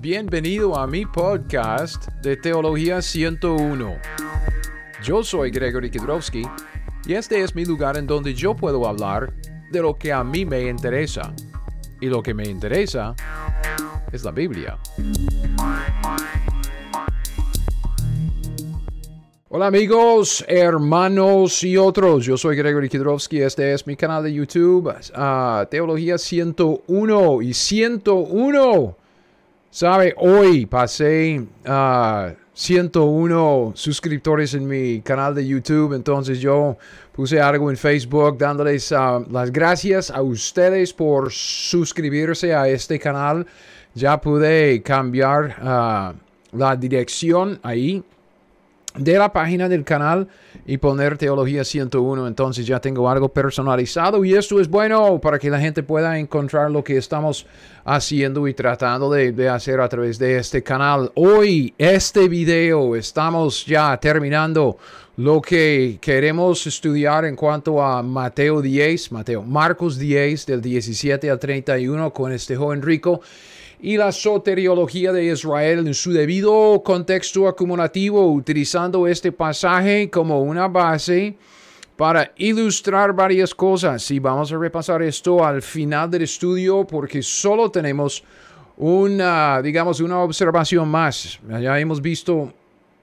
Bienvenido a mi podcast de Teología 101. Yo soy Gregory Kidrowski y este es mi lugar en donde yo puedo hablar de lo que a mí me interesa. Y lo que me interesa es la Biblia. Hola amigos, hermanos y otros. Yo soy Gregory Kidrowski. Este es mi canal de YouTube, ah, Teología 101 y 101 Sabe, hoy pasé a 101 suscriptores en mi canal de YouTube, entonces yo puse algo en Facebook dándoles ah, las gracias a ustedes por suscribirse a este canal. Ya pude cambiar ah, la dirección ahí de la página del canal y poner Teología 101. Entonces ya tengo algo personalizado y esto es bueno para que la gente pueda encontrar lo que estamos haciendo y tratando de, hacer a través de este canal. Hoy, este video, estamos ya terminando lo que queremos estudiar en cuanto a Mateo 10, Mateo, Marcos 10 del 17 al 31 con este joven rico y la soteriología de Israel en su debido contexto acumulativo, utilizando este pasaje como una base para ilustrar varias cosas. Y vamos a repasar esto al final del estudio porque solo tenemos una, digamos, una observación más. Ya hemos visto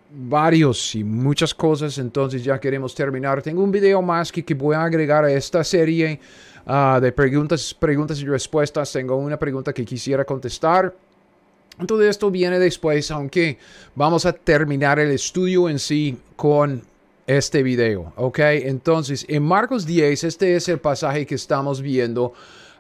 varios y muchas cosas, entonces ya queremos terminar. Tengo un video más que, que voy a agregar a esta serie Ah, de preguntas, preguntas y respuestas. Tengo una pregunta que quisiera contestar. Todo esto viene después, aunque vamos a terminar el estudio en sí con este video, ¿ok? Entonces, en Marcos 10, este es el pasaje que estamos viendo.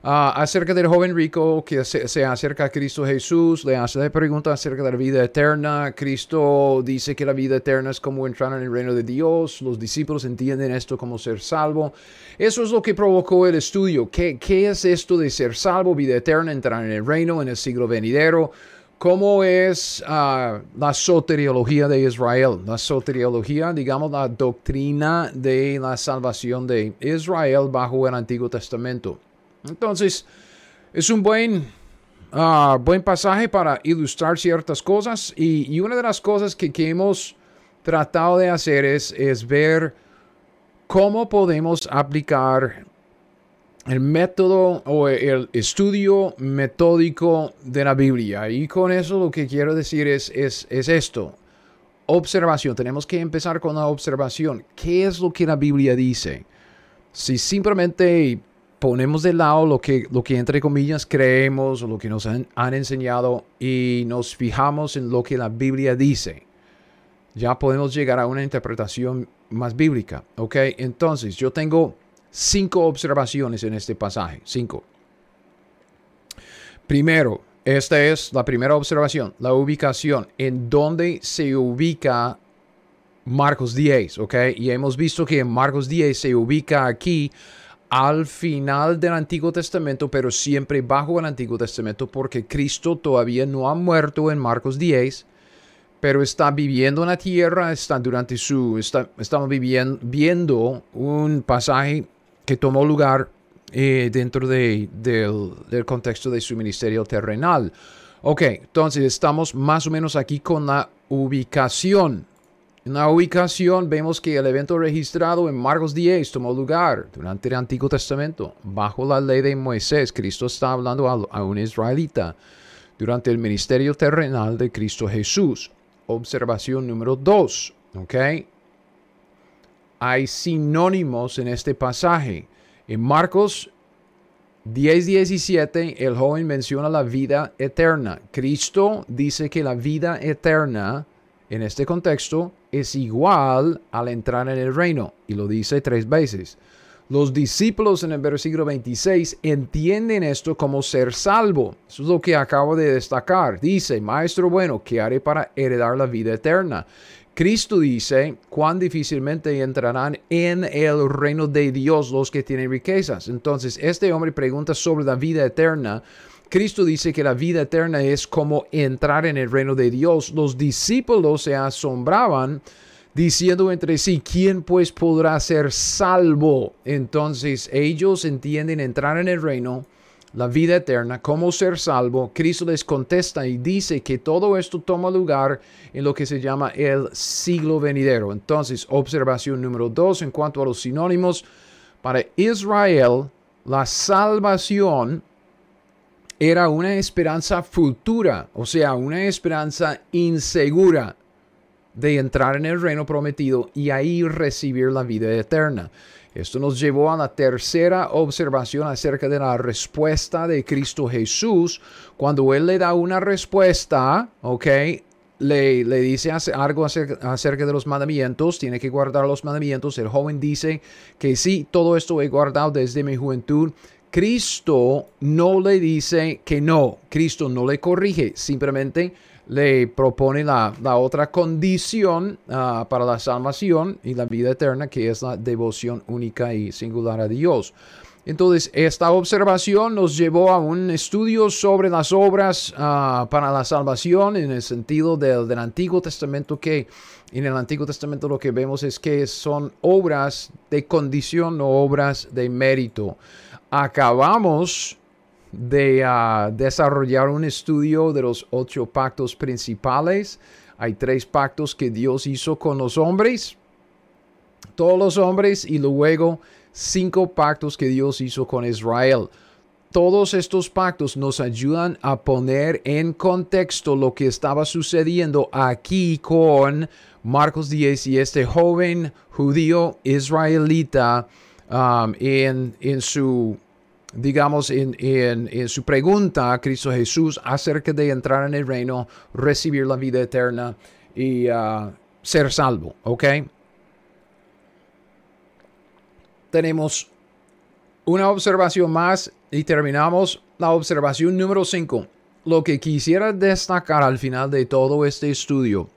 Ah, acerca del joven rico que se, acerca a Cristo Jesús, le hace la pregunta acerca de la vida eterna. Cristo dice que la vida eterna es como entrar en el reino de Dios. Los discípulos entienden esto como ser salvo. Eso es lo que provocó el estudio. ¿Qué, qué es esto de ser salvo, vida eterna, entrar en el reino en el siglo venidero? ¿Cómo es ah, la soteriología de Israel? La soteriología, digamos, la doctrina de la salvación de Israel bajo el Antiguo Testamento. Entonces, es un buen, ah, buen pasaje para ilustrar ciertas cosas y, una de las cosas que, hemos tratado de hacer es, es ver cómo podemos aplicar el método o el estudio metódico de la Biblia. Y con eso lo que quiero decir es, es, es, esto. Observación. Tenemos que empezar con la observación. ¿Qué es lo que la Biblia dice? Si simplemente ponemos de lado lo que, lo que entre comillas creemos o lo que nos han, enseñado y nos fijamos en lo que la Biblia dice, ya podemos llegar a una interpretación más bíblica. ¿Ok? Entonces, yo tengo cinco observaciones en este pasaje. Cinco. Primero, esta es la primera observación, la ubicación, en dónde se ubica Marcos 10, ¿ok? Y hemos visto que en Marcos 10 se ubica aquí al final del Antiguo Testamento, pero siempre bajo el Antiguo Testamento, porque Cristo todavía no ha muerto en Marcos 10, pero está viviendo en la tierra, está durante su, está, estamos viviendo, viendo un pasaje que tomó lugar eh, dentro de, del, del contexto de su ministerio terrenal. Ok, entonces estamos más o menos aquí con la ubicación en la ubicación vemos que el evento registrado en Marcos 10 tomó lugar durante el Antiguo Testamento, bajo la ley de Moisés. Cristo está hablando a, un israelita durante el ministerio terrenal de Cristo Jesús. Observación número 2. ¿Ok? Hay sinónimos en este pasaje. En Marcos 10:17 el joven menciona la vida eterna. Cristo dice que la vida eterna en este contexto es igual al entrar en el reino y lo dice tres veces. Los discípulos en el versículo 26 entienden esto como ser salvo. Eso es lo que acabo de destacar. Dice, Maestro bueno, ¿qué haré para heredar la vida eterna? Cristo dice, cuán difícilmente entrarán en el reino de Dios los que tienen riquezas. Entonces, este hombre pregunta sobre la vida eterna Cristo dice que la vida eterna es como entrar en el reino de Dios. Los discípulos se asombraban diciendo entre sí, ¿quién pues podrá ser salvo? Entonces ellos entienden entrar en el reino la vida eterna, cómo ser salvo, Cristo les contesta y dice que todo esto toma lugar en lo que se llama el siglo venidero. Entonces, observación número dos en cuanto a los sinónimos. Para Israel, la salvación era una esperanza futura, o sea, una esperanza insegura de entrar en el reino prometido y ahí recibir la vida eterna. Esto nos llevó a la tercera observación acerca de la respuesta de Cristo Jesús. Cuando Él le da una respuesta, ¿ok? Le, le dice algo acerca, acerca, de los mandamientos, tiene que guardar los mandamientos. El joven dice que sí, todo esto he guardado desde mi juventud. Cristo no le dice que no, Cristo no le corrige, simplemente le propone la, otra condición ah, para la salvación y la vida eterna, que es la devoción única y singular a Dios. Entonces, esta observación nos llevó a un estudio sobre las obras ah, para la salvación en el sentido del, del, Antiguo Testamento, que en el Antiguo Testamento lo que vemos es que son obras de condición, no obras de mérito. Acabamos de ah, desarrollar un estudio de los ocho pactos principales. Hay tres pactos que Dios hizo con los hombres, todos los hombres, y luego cinco pactos que Dios hizo con Israel. Todos estos pactos nos ayudan a poner en contexto lo que estaba sucediendo aquí con Marcos 10 y este joven judío israelita um, en, en su digamos, en, su pregunta a Cristo Jesús acerca de entrar en el reino, recibir la vida eterna y uh, ser salvo, ¿ok? Tenemos una observación más y terminamos la observación número 5. Lo que quisiera destacar al final de todo este estudio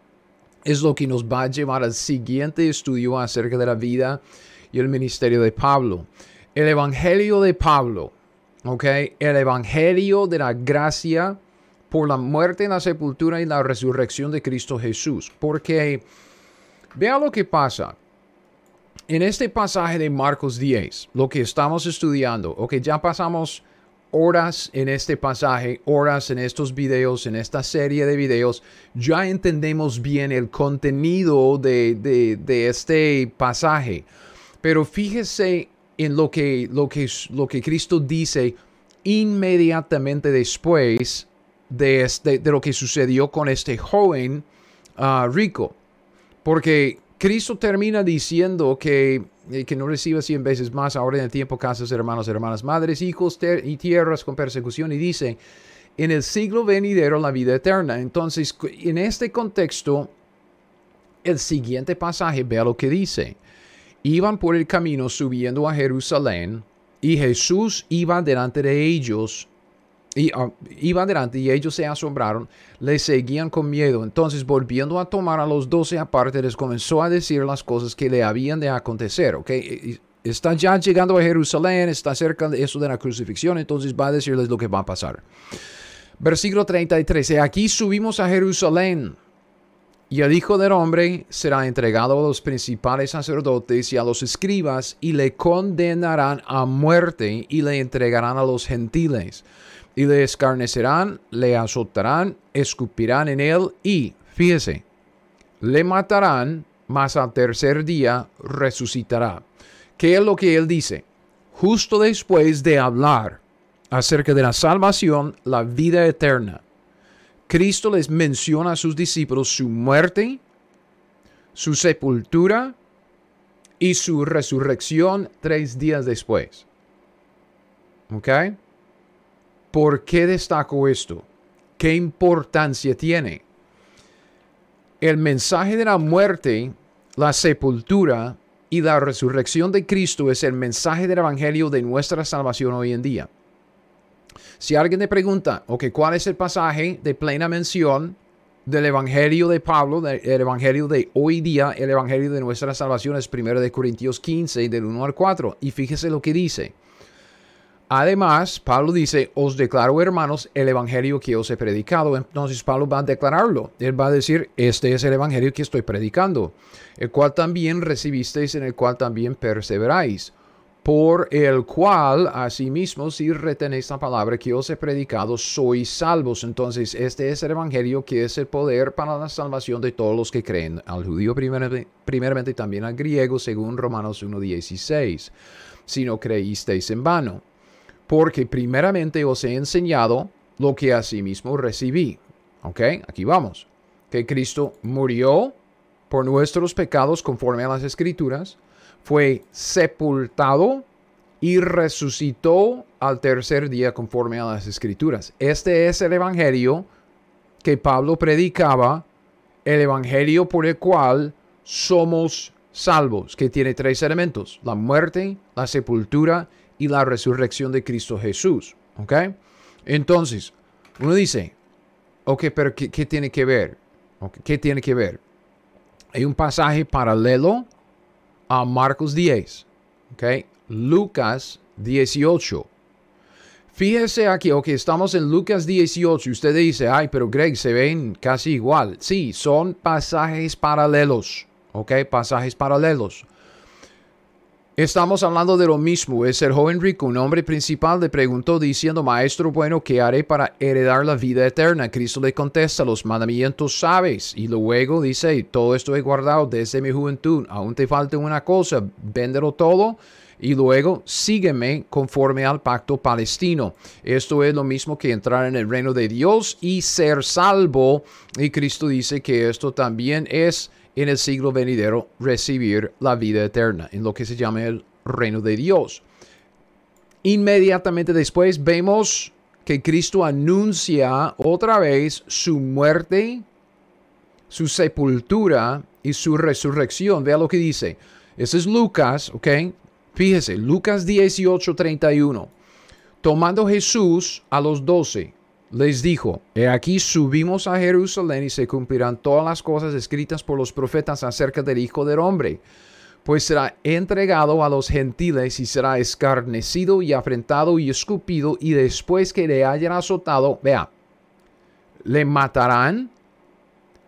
es lo que nos va a llevar al siguiente estudio acerca de la vida y el ministerio de Pablo el Evangelio de Pablo, ¿ok? El Evangelio de la gracia por la muerte, la sepultura y la resurrección de Cristo Jesús. Porque vea lo que pasa. En este pasaje de Marcos 10, lo que estamos estudiando, ok, ya pasamos horas en este pasaje, horas en estos videos, en esta serie de videos, ya entendemos bien el contenido de, de, de este pasaje. Pero fíjese en lo que, lo que, lo que Cristo dice inmediatamente después de, este, de lo que sucedió con este joven ah, rico. Porque Cristo termina diciendo que, eh, que no reciba cien veces más ahora en el tiempo casas, hermanos, hermanas, madres, hijos y tierras con persecución. Y dice, en el siglo venidero la vida eterna. Entonces, en este contexto, el siguiente pasaje, vea lo que dice iban por el camino subiendo a Jerusalén y Jesús iba delante de ellos. Y, uh, iba delante y ellos se asombraron, le seguían con miedo. Entonces, volviendo a tomar a los doce aparte, les comenzó a decir las cosas que le habían de acontecer. ¿okay? Está ya llegando a Jerusalén, está cerca de eso de la crucifixión, entonces va a decirles lo que va a pasar. Versículo 33. Aquí subimos a Jerusalén y el Hijo del Hombre será entregado a los principales sacerdotes y a los escribas y le condenarán a muerte y le entregarán a los gentiles. Y le escarnecerán, le azotarán, escupirán en él y, fíjese, le matarán, mas al tercer día resucitará. ¿Qué es lo que él dice? Justo después de hablar acerca de la salvación, la vida eterna Cristo les menciona a sus discípulos su muerte, su sepultura y su resurrección tres días después. ¿Ok? ¿Por qué destaco esto? ¿Qué importancia tiene? El mensaje de la muerte, la sepultura y la resurrección de Cristo es el mensaje del Evangelio de nuestra salvación hoy en día. Si alguien te pregunta, ok, ¿cuál es el pasaje de plena mención del Evangelio de Pablo, del Evangelio de hoy día, el Evangelio de nuestra salvación es 1 de Corintios 15, del 1 al 4. Y fíjese lo que dice. Además, Pablo dice, os declaro hermanos el Evangelio que os he predicado. Entonces Pablo va a declararlo. Él va a decir, este es el Evangelio que estoy predicando, el cual también recibisteis, en el cual también perseveráis por el cual asimismo si retenéis la palabra que os he predicado, sois salvos. Entonces, este es el Evangelio que es el poder para la salvación de todos los que creen, al judío primeramente, primeramente también al griego, según Romanos 1.16, si no creísteis en vano. Porque primeramente os he enseñado lo que asimismo recibí. ¿Ok? Aquí vamos. Que Cristo murió por nuestros pecados conforme a las escrituras fue sepultado y resucitó al tercer día conforme a las escrituras. Este es el evangelio que Pablo predicaba, el evangelio por el cual somos salvos, que tiene tres elementos, la muerte, la sepultura y la resurrección de Cristo Jesús. ¿Ok? Entonces, uno dice, ok, pero ¿qué, tiene que ver? ¿Qué tiene que ver? Hay un pasaje paralelo a Marcos 10. ¿ok? Lucas 18. Fíjese aquí, ok, estamos en Lucas 18. Usted dice, ay, pero Greg, se ven casi igual. Sí, son pasajes paralelos. ¿Ok? Pasajes paralelos. Estamos hablando de lo mismo. Es el joven rico, un hombre principal, le preguntó diciendo, Maestro bueno, ¿qué haré para heredar la vida eterna? Cristo le contesta, los mandamientos sabes. Y luego dice, todo esto he guardado desde mi juventud. Aún te falta una cosa, véndelo todo. Y luego sígueme conforme al pacto palestino. Esto es lo mismo que entrar en el reino de Dios y ser salvo. Y Cristo dice que esto también es en el siglo venidero recibir la vida eterna, en lo que se llama el reino de Dios. Inmediatamente después vemos que Cristo anuncia otra vez su muerte, su sepultura y su resurrección. Vea lo que dice. Ese es Lucas, ¿ok? Fíjese, Lucas 18, 31. Tomando Jesús a los doce, les dijo, He aquí subimos a Jerusalén y se cumplirán todas las cosas escritas por los profetas acerca del Hijo del Hombre, pues será entregado a los gentiles y será escarnecido y afrentado y escupido, y después que le hayan azotado, vea, le matarán,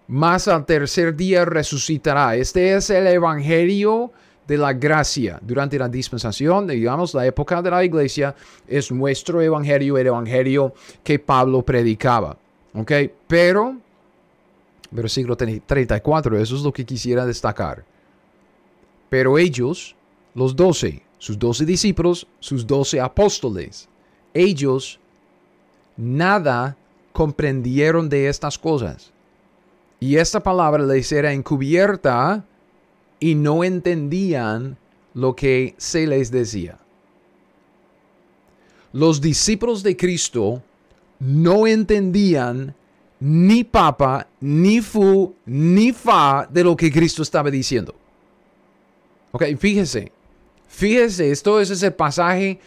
mas al tercer día resucitará. Este es el Evangelio de la gracia durante la dispensación, digamos, la época de la iglesia, es nuestro evangelio, el evangelio que Pablo predicaba. ¿Ok? Pero, versículo 34, eso es lo que quisiera destacar. Pero ellos, los doce, sus doce discípulos, sus doce apóstoles, ellos nada comprendieron de estas cosas. Y esta palabra les era encubierta y no entendían lo que se les decía. Los discípulos de Cristo no entendían ni papa, ni fu, ni fa de lo que Cristo estaba diciendo. Ok, fíjese, fíjese, esto es ese pasaje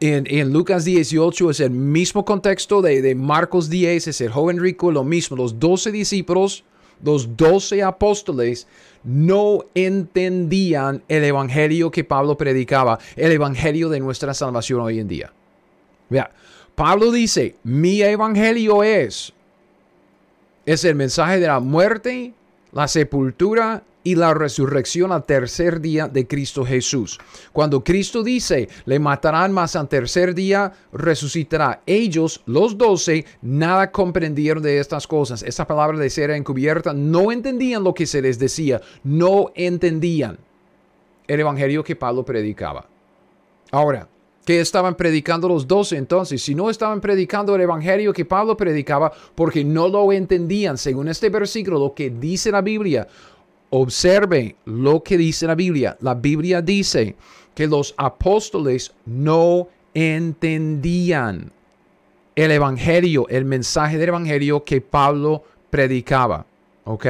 en, Lucas 18, es el mismo contexto de, de Marcos 10, es el joven rico, lo mismo, los doce discípulos los doce apóstoles no entendían el evangelio que Pablo predicaba, el evangelio de nuestra salvación hoy en día. Vea, Pablo dice, mi evangelio es, es el mensaje de la muerte, la sepultura y la resurrección al tercer día de Cristo Jesús. Cuando Cristo dice, le matarán, más al tercer día resucitará. Ellos, los doce, nada comprendieron de estas cosas. Esa palabra de ser encubierta, no entendían lo que se les decía, no entendían el evangelio que Pablo predicaba. Ahora, ¿Qué estaban predicando los doce entonces? Si no estaban predicando el evangelio que Pablo predicaba porque no lo entendían, según este versículo, lo que dice la Biblia, Observe lo que dice la Biblia. La Biblia dice que los apóstoles no entendían el evangelio, el mensaje del evangelio que Pablo predicaba. ¿Ok?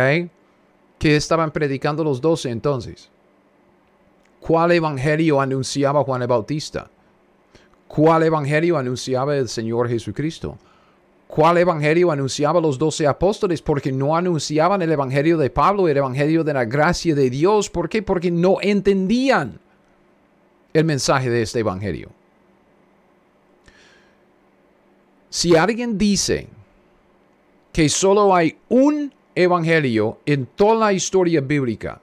¿Qué estaban predicando los doce entonces? ¿Cuál evangelio anunciaba Juan el Bautista? ¿Cuál evangelio anunciaba el Señor Jesucristo? ¿Cuál evangelio anunciaba los doce apóstoles? Porque no anunciaban el evangelio de Pablo, el evangelio de la gracia de Dios. ¿Por qué? Porque no entendían el mensaje de este evangelio. Si alguien dice que solo hay un evangelio en toda la historia bíblica,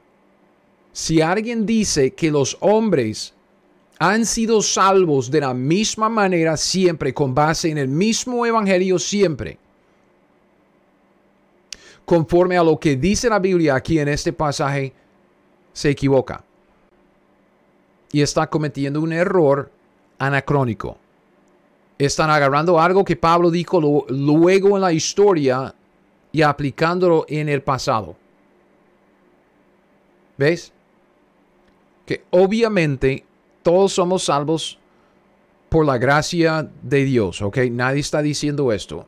si alguien dice que los hombres han sido salvos de la misma manera siempre, con base en el mismo evangelio siempre. Conforme a lo que dice la Biblia aquí en este pasaje, se equivoca. Y está cometiendo un error anacrónico. Están agarrando algo que Pablo dijo luego en la historia y aplicándolo en el pasado. ¿Ves? Que obviamente todos somos salvos por la gracia de Dios, ¿ok? Nadie está diciendo esto.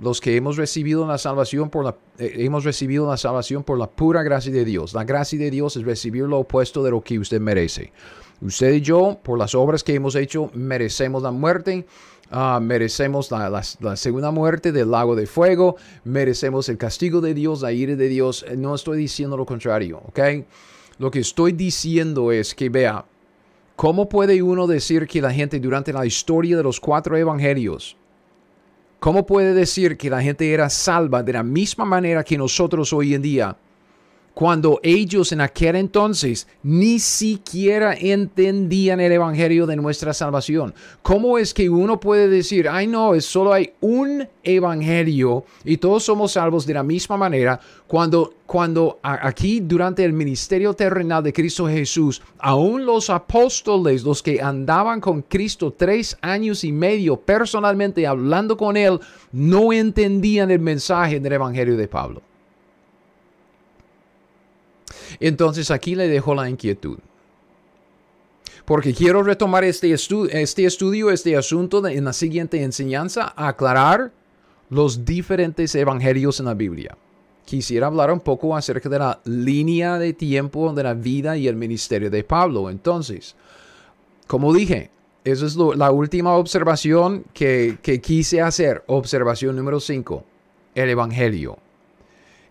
Los que hemos recibido la salvación por la, eh, hemos recibido la salvación por la pura gracia de Dios. La gracia de Dios es recibir lo opuesto de lo que usted merece. Usted y yo, por las obras que hemos hecho, merecemos la muerte. Uh, merecemos la, la, segunda muerte del lago de fuego, merecemos el castigo de Dios, la ira de Dios. No estoy diciendo lo contrario, ¿ok? Lo que estoy diciendo es que, vea, ¿cómo puede uno decir que la gente durante la historia de los cuatro evangelios, cómo puede decir que la gente era salva de la misma manera que nosotros hoy en día? Cuando ellos en aquel entonces ni siquiera entendían el evangelio de nuestra salvación. ¿Cómo es que uno puede decir, ay no, es solo hay un evangelio y todos somos salvos de la misma manera cuando cuando aquí durante el ministerio terrenal de Cristo Jesús, aún los apóstoles, los que andaban con Cristo tres años y medio personalmente hablando con Él, no entendían el mensaje del Evangelio de Pablo. Entonces aquí le dejo la inquietud. Porque quiero retomar este, este estudio, este asunto en la siguiente enseñanza, aclarar los diferentes evangelios en la Biblia. Quisiera hablar un poco acerca de la línea de tiempo de la vida y el ministerio de Pablo. Entonces, como dije, esa es la última observación que, que quise hacer. Observación número 5. El Evangelio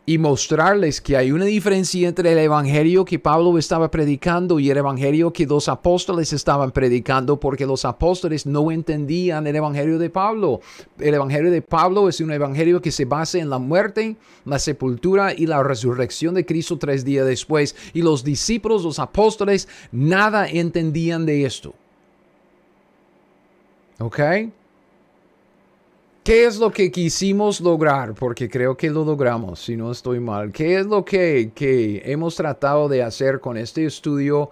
y mostrarles que hay una diferencia entre el evangelio que Pablo estaba predicando y el evangelio que los apóstoles estaban predicando, porque los apóstoles no entendían el evangelio de Pablo. El evangelio de Pablo es un evangelio que se basa en la muerte, la sepultura y la resurrección de Cristo tres días después. Y los discípulos, los apóstoles, nada entendían de esto. ¿Ok? ¿Qué es lo que quisimos lograr? Porque creo que lo logramos, si no estoy mal. ¿Qué es lo que, que hemos tratado de hacer con este estudio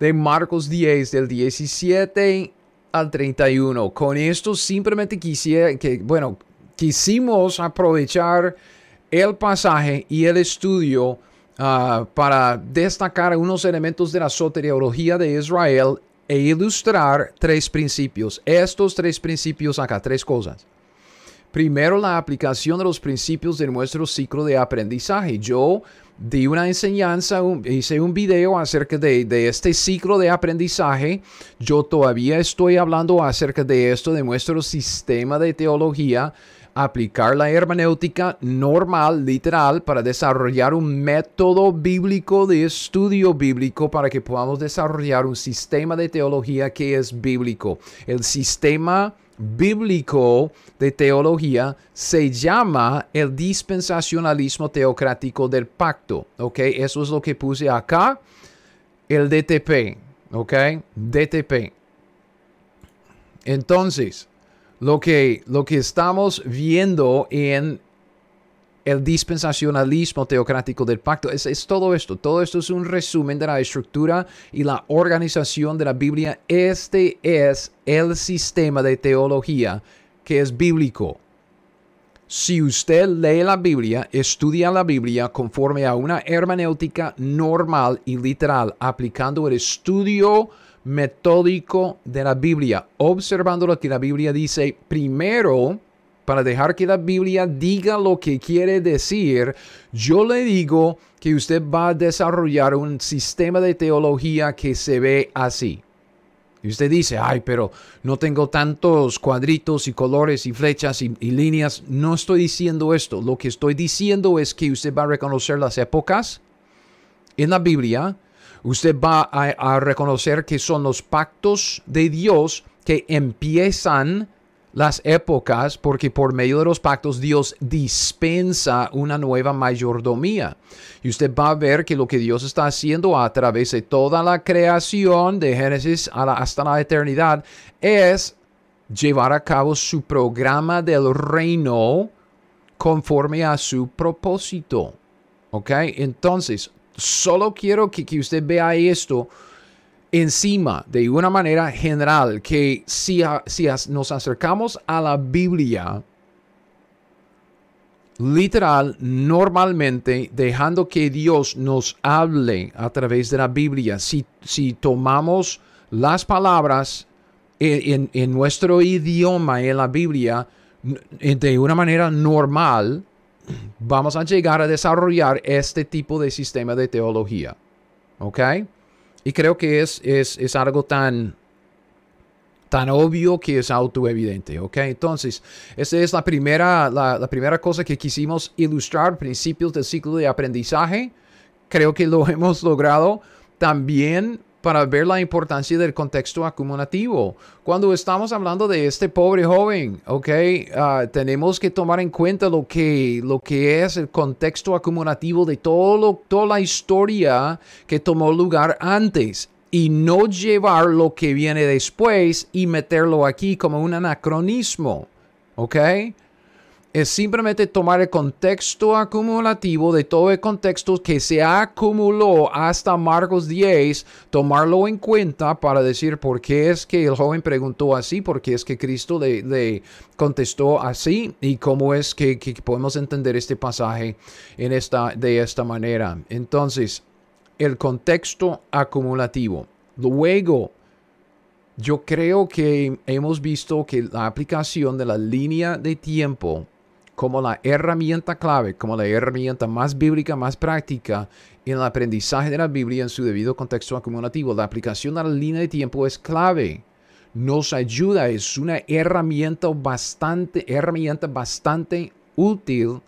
de Marcos 10, del 17 al 31? Con esto simplemente quisiera que, bueno, quisimos aprovechar el pasaje y el estudio ah, para destacar unos elementos de la soteriología de Israel e ilustrar tres principios. Estos tres principios acá, tres cosas. Primero, la aplicación de los principios de nuestro ciclo de aprendizaje. Yo di una enseñanza, hice un video acerca de, de, este ciclo de aprendizaje. Yo todavía estoy hablando acerca de esto, de nuestro sistema de teología. Aplicar la hermenéutica normal, literal, para desarrollar un método bíblico de estudio bíblico para que podamos desarrollar un sistema de teología que es bíblico. El sistema bíblico de teología se llama el dispensacionalismo teocrático del pacto. ¿Ok? Eso es lo que puse acá. El DTP. ¿Ok? DTP. Entonces, lo que, lo que estamos viendo en el dispensacionalismo teocrático del pacto. Es, todo esto. Todo esto es un resumen de la estructura y la organización de la Biblia. Este es el sistema de teología que es bíblico. Si usted lee la Biblia, estudia la Biblia conforme a una hermenéutica normal y literal, aplicando el estudio metódico de la Biblia, observando lo que la Biblia dice primero, para dejar que la Biblia diga lo que quiere decir, yo le digo que usted va a desarrollar un sistema de teología que se ve así. Y usted dice, ay, pero no tengo tantos cuadritos y colores y flechas y, líneas. No estoy diciendo esto. Lo que estoy diciendo es que usted va a reconocer las épocas en la Biblia. Usted va a reconocer que son los pactos de Dios que empiezan las épocas porque por medio de los pactos Dios dispensa una nueva mayordomía. Y usted va a ver que lo que Dios está haciendo a través de toda la creación de Génesis hasta la eternidad es llevar a cabo su programa del reino conforme a su propósito. ¿Ok? Entonces, solo quiero que, que usted vea esto encima de una manera general que si, si nos acercamos a la Biblia, literal, normalmente, dejando que Dios nos hable a través de la Biblia, si, si tomamos las palabras en, en, nuestro idioma en la Biblia de una manera normal, vamos a llegar a desarrollar este tipo de sistema de teología. ¿Ok? Y creo que es, es, algo tan, tan obvio que es autoevidente, ¿ok? Entonces, esa es la primera, la, primera cosa que quisimos ilustrar, principios del ciclo de aprendizaje. Creo que lo hemos logrado. También para ver la importancia del contexto acumulativo. Cuando estamos hablando de este pobre joven, ¿ok? Ah, tenemos que tomar en cuenta lo que, lo que es el contexto acumulativo de todo toda la historia que tomó lugar antes y no llevar lo que viene después y meterlo aquí como un anacronismo, ¿ok? Es simplemente tomar el contexto acumulativo de todo el contexto que se acumuló hasta Marcos 10, tomarlo en cuenta para decir por qué es que el joven preguntó así, por qué es que Cristo le, contestó así y cómo es que, podemos entender este pasaje en esta, de esta manera. Entonces, el contexto acumulativo. Luego, yo creo que hemos visto que la aplicación de la línea de tiempo como la herramienta clave, como la herramienta más bíblica, más práctica en el aprendizaje de la Biblia en su debido contexto acumulativo. La aplicación de la línea de tiempo es clave. Nos ayuda, es una herramienta bastante, herramienta bastante útil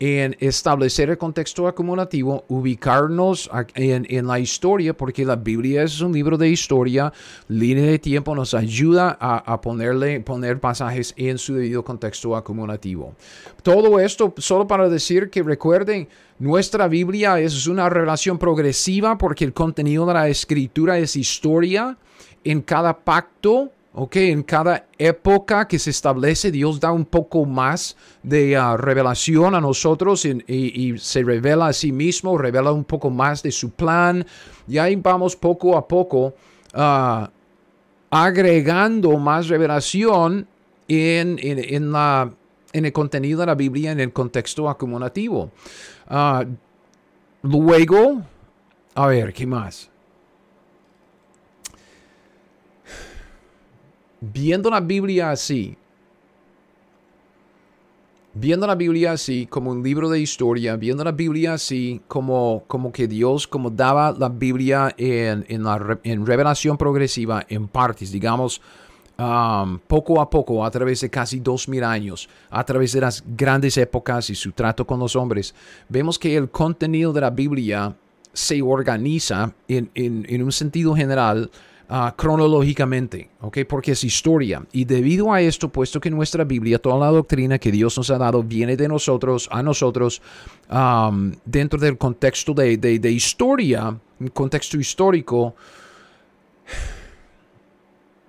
en establecer el contexto acumulativo, ubicarnos en, la historia, porque la Biblia es un libro de historia, línea de tiempo nos ayuda a, ponerle, poner pasajes en su debido contexto acumulativo. Todo esto solo para decir que recuerden, nuestra Biblia es una relación progresiva porque el contenido de la escritura es historia. En cada pacto Ok, en cada época que se establece, Dios da un poco más de ah, revelación a nosotros y, se revela a sí mismo, revela un poco más de su plan. Y ahí vamos poco a poco ah, agregando más revelación en, en el contenido de la Biblia, en el contexto acumulativo. Ah, luego, a ver, ¿qué más? Viendo la Biblia así, viendo la Biblia así como un libro de historia, viendo la Biblia así como, como que Dios como daba la Biblia en, en, la, en revelación progresiva en partes, digamos, um, poco a poco, a través de casi dos mil años, a través de las grandes épocas y su trato con los hombres, vemos que el contenido de la Biblia se organiza en, en, en un sentido general Ah, cronológicamente, ¿ok? Porque es historia. Y debido a esto, puesto que nuestra Biblia, toda la doctrina que Dios nos ha dado, viene de nosotros, a nosotros, dentro del contexto de, de, de historia, contexto histórico,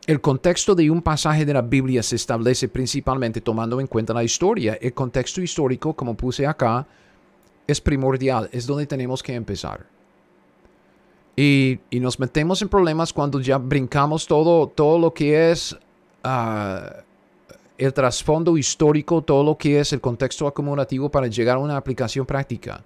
el contexto de un pasaje de la Biblia se establece principalmente tomando en cuenta la historia. El contexto histórico, como puse acá, es primordial, es donde tenemos que empezar. Y, nos metemos en problemas cuando ya brincamos todo, todo lo que es ah, el trasfondo histórico, todo lo que es el contexto acumulativo para llegar a una aplicación práctica.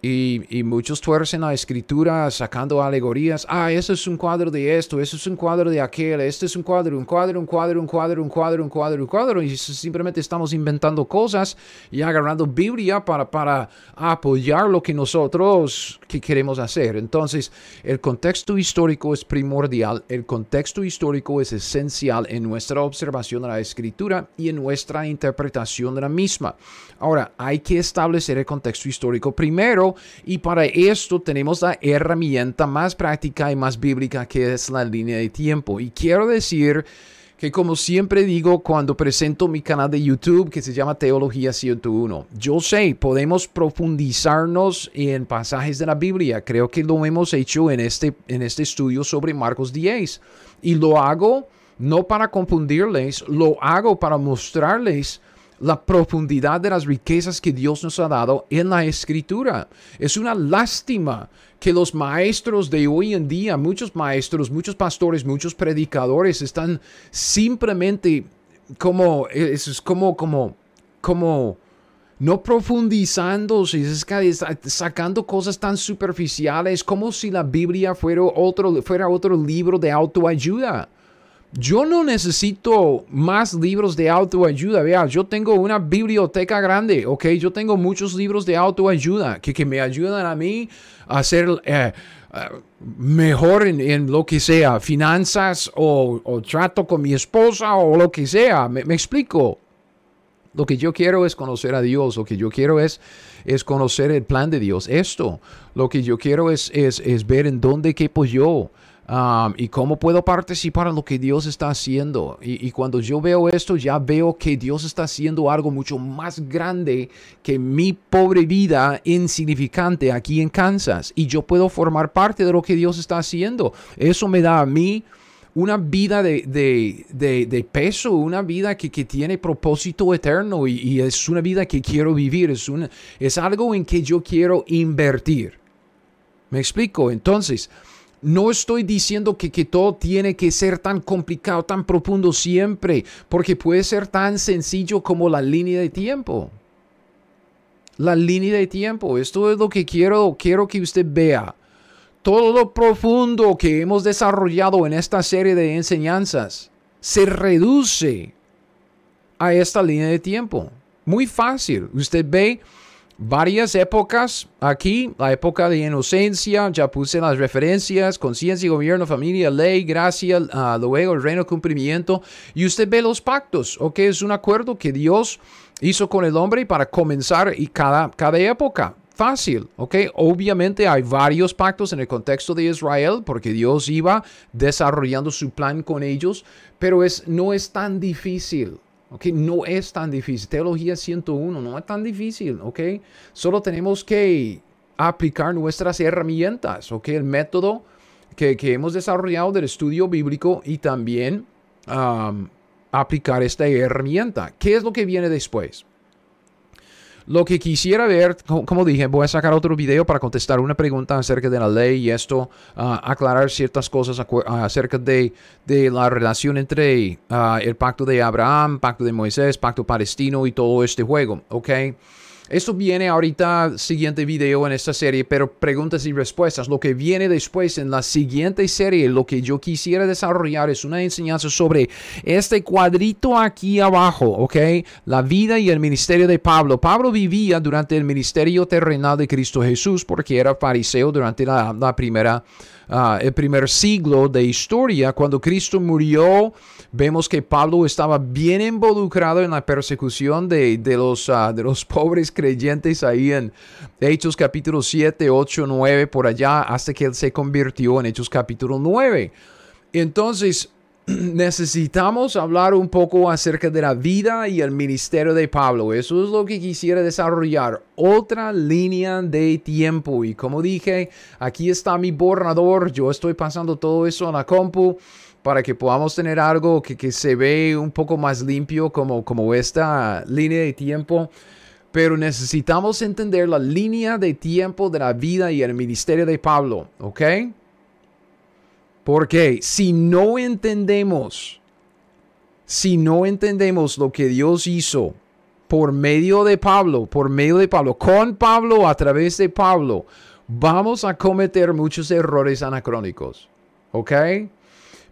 Y, muchos tuercen la escritura sacando alegorías. Ah, eso es un cuadro de esto, eso es un cuadro de aquel, este es un cuadro, un cuadro, un cuadro, un cuadro, un cuadro, un cuadro, un cuadro. Y simplemente estamos inventando cosas y agarrando Biblia para, para apoyar lo que nosotros que queremos hacer. Entonces, el contexto histórico es primordial, el contexto histórico es esencial en nuestra observación de la escritura y en nuestra interpretación de la misma. Ahora, hay que establecer el contexto histórico primero y para esto tenemos la herramienta más práctica y más bíblica que es la línea de tiempo. Y quiero decir que como siempre digo cuando presento mi canal de YouTube que se llama Teología 101, yo sé, podemos profundizarnos en pasajes de la Biblia. Creo que lo hemos hecho en este, en este estudio sobre Marcos 10. Y lo hago no para confundirles, lo hago para mostrarles la profundidad de las riquezas que Dios nos ha dado en la escritura. Es una lástima que los maestros de hoy en día, muchos maestros, muchos pastores, muchos predicadores están simplemente como, es como, como, como, no profundizando, sacando cosas tan superficiales, como si la Biblia fuera otro, fuera otro libro de autoayuda. Yo no necesito más libros de autoayuda. Vea, yo tengo una biblioteca grande, ¿ok? Yo tengo muchos libros de autoayuda que, que me ayudan a mí a ser eh, eh, mejor en, lo que sea, finanzas o, trato con mi esposa o lo que sea. Me, explico. Lo que yo quiero es conocer a Dios, lo que yo quiero es, es conocer el plan de Dios. Esto, lo que yo quiero es, es, es ver en dónde quepo yo y cómo puedo participar en lo que Dios está haciendo. Y, cuando yo veo esto, ya veo que Dios está haciendo algo mucho más grande que mi pobre vida insignificante aquí en Kansas. Y yo puedo formar parte de lo que Dios está haciendo. Eso me da a mí una vida de, de, peso, una vida que, que tiene propósito eterno y, y, es una vida que quiero vivir, es, una, es algo en que yo quiero invertir. ¿Me explico? Entonces, no estoy diciendo que, que, todo tiene que ser tan complicado, tan profundo siempre, porque puede ser tan sencillo como la línea de tiempo. La línea de tiempo, esto es lo que quiero, quiero que usted vea. Todo lo profundo que hemos desarrollado en esta serie de enseñanzas se reduce a esta línea de tiempo. Muy fácil. Usted ve varias épocas aquí, la época de inocencia, ya puse las referencias, conciencia, gobierno, familia, ley, gracia, uh, luego el reino, cumplimiento, y usted ve los pactos, ok, es un acuerdo que Dios hizo con el hombre para comenzar y cada, cada época. Fácil, ¿ok? Obviamente hay varios pactos en el contexto de Israel porque Dios iba desarrollando su plan con ellos, pero es, no es tan difícil, ¿ok? No es tan difícil. Teología 101 no es tan difícil, ¿ok? Solo tenemos que aplicar nuestras herramientas, ¿ok? El método que, hemos desarrollado del estudio bíblico y también aplicar esta herramienta. ¿Qué es lo que viene después? Lo que quisiera ver, como dije, voy a sacar otro video para contestar una pregunta acerca de la ley y esto, ah, aclarar ciertas cosas acerca de, la relación entre ah, el pacto de Abraham, pacto de Moisés, pacto palestino y todo este juego, ¿ok? Esto viene ahorita, siguiente video en esta serie, pero preguntas y respuestas. Lo que viene después en la siguiente serie, lo que yo quisiera desarrollar es una enseñanza sobre este cuadrito aquí abajo, ¿ok? La vida y el ministerio de Pablo. Pablo vivía durante el ministerio terrenal de Cristo Jesús porque era fariseo durante la, la primera Ah, el primer siglo de historia, cuando Cristo murió, vemos que Pablo estaba bien involucrado en la persecución de, los, ah, de los pobres creyentes ahí en Hechos capítulo 7, 8, 9, por allá, hasta que él se convirtió en Hechos capítulo 9. Entonces, necesitamos hablar un poco acerca de la vida y el ministerio de Pablo. Eso es lo que quisiera desarrollar. Otra línea de tiempo. Y como dije, aquí está mi borrador. Yo estoy pasando todo eso a la compu para que podamos tener algo que, que se ve un poco más limpio como, como esta línea de tiempo. Pero necesitamos entender la línea de tiempo de la vida y el ministerio de Pablo. ¿Ok? Porque si no entendemos, si no entendemos lo que Dios hizo por medio de Pablo, por medio de Pablo, con Pablo, a través de Pablo, vamos a cometer muchos errores anacrónicos. ¿Ok?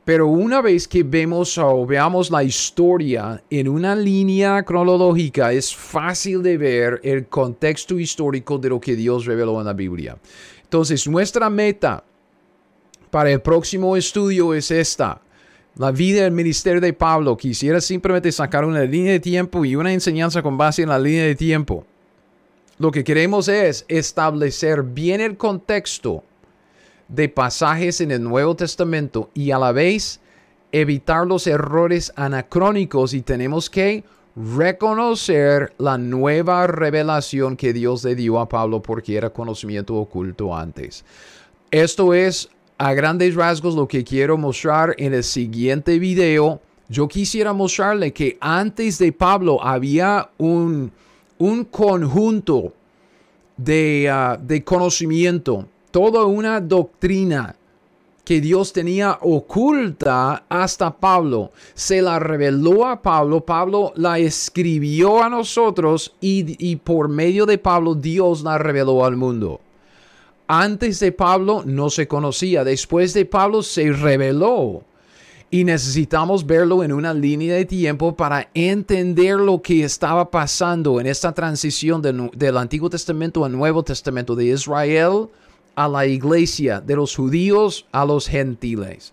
Pero una vez que vemos o veamos la historia en una línea cronológica, es fácil de ver el contexto histórico de lo que Dios reveló en la Biblia. Entonces, nuestra meta para el próximo estudio es esta. La vida del ministerio de Pablo. Quisiera simplemente sacar una línea de tiempo y una enseñanza con base en la línea de tiempo. Lo que queremos es establecer bien el contexto de pasajes en el Nuevo Testamento y a la vez evitar los errores anacrónicos y tenemos que reconocer la nueva revelación que Dios le dio a Pablo porque era conocimiento oculto antes. Esto es a grandes rasgos lo que quiero mostrar en el siguiente video. Yo quisiera mostrarle que antes de Pablo había un, un conjunto de, ah, de conocimiento, toda una doctrina que Dios tenía oculta hasta Pablo. Se la reveló a Pablo, Pablo la escribió a nosotros y, y, por medio de Pablo Dios la reveló al mundo. Antes de Pablo no se conocía, después de Pablo se reveló. Y necesitamos verlo en una línea de tiempo para entender lo que estaba pasando en esta transición del Antiguo Testamento al Nuevo Testamento de Israel a la iglesia, de los judíos a los gentiles.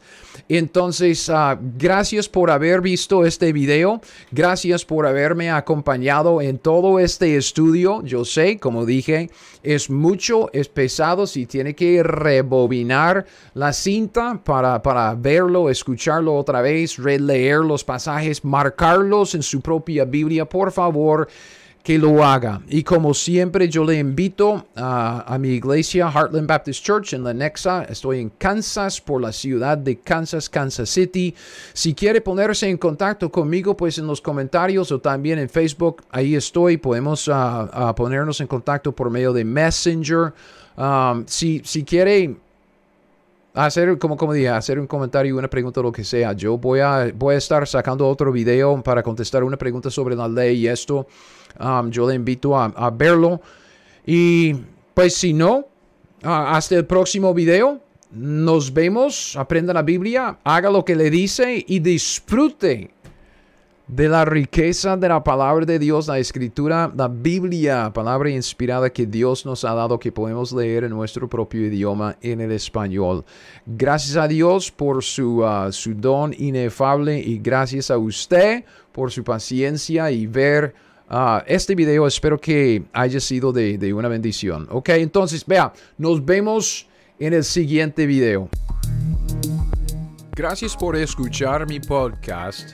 Entonces, ah, gracias por haber visto este video. Gracias por haberme acompañado en todo este estudio. Yo sé, como dije, es mucho, es pesado. Si tiene que rebobinar la cinta para, para verlo, escucharlo otra vez, releer los pasajes, marcarlos en su propia Biblia, por favor que lo haga. Y como siempre, yo le invito a, mi iglesia, Heartland Baptist Church en la Nexa. Estoy en Kansas, por la ciudad de Kansas, Kansas City. Si quiere ponerse en contacto conmigo, pues en los comentarios o también en Facebook, ahí estoy. Podemos ah, ponernos en contacto por medio de Messenger. Um, si, si quiere hacer, como, como dije, hacer un comentario, una pregunta, lo que sea. Yo voy a, voy a estar sacando otro video para contestar una pregunta sobre la ley y esto. Um, yo le invito a, verlo. Y pues si no, hasta el próximo video. Nos vemos, aprenda la Biblia, haga lo que le dice y disfrute de la riqueza de la palabra de Dios, la escritura, la Biblia, palabra inspirada que Dios nos ha dado que podemos leer en nuestro propio idioma, en el español. Gracias a Dios por su, uh, su don inefable y gracias a usted por su paciencia y ver uh, este video. Espero que haya sido de, de una bendición. Ok, entonces vea, nos vemos en el siguiente video. Gracias por escuchar mi podcast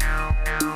now, now.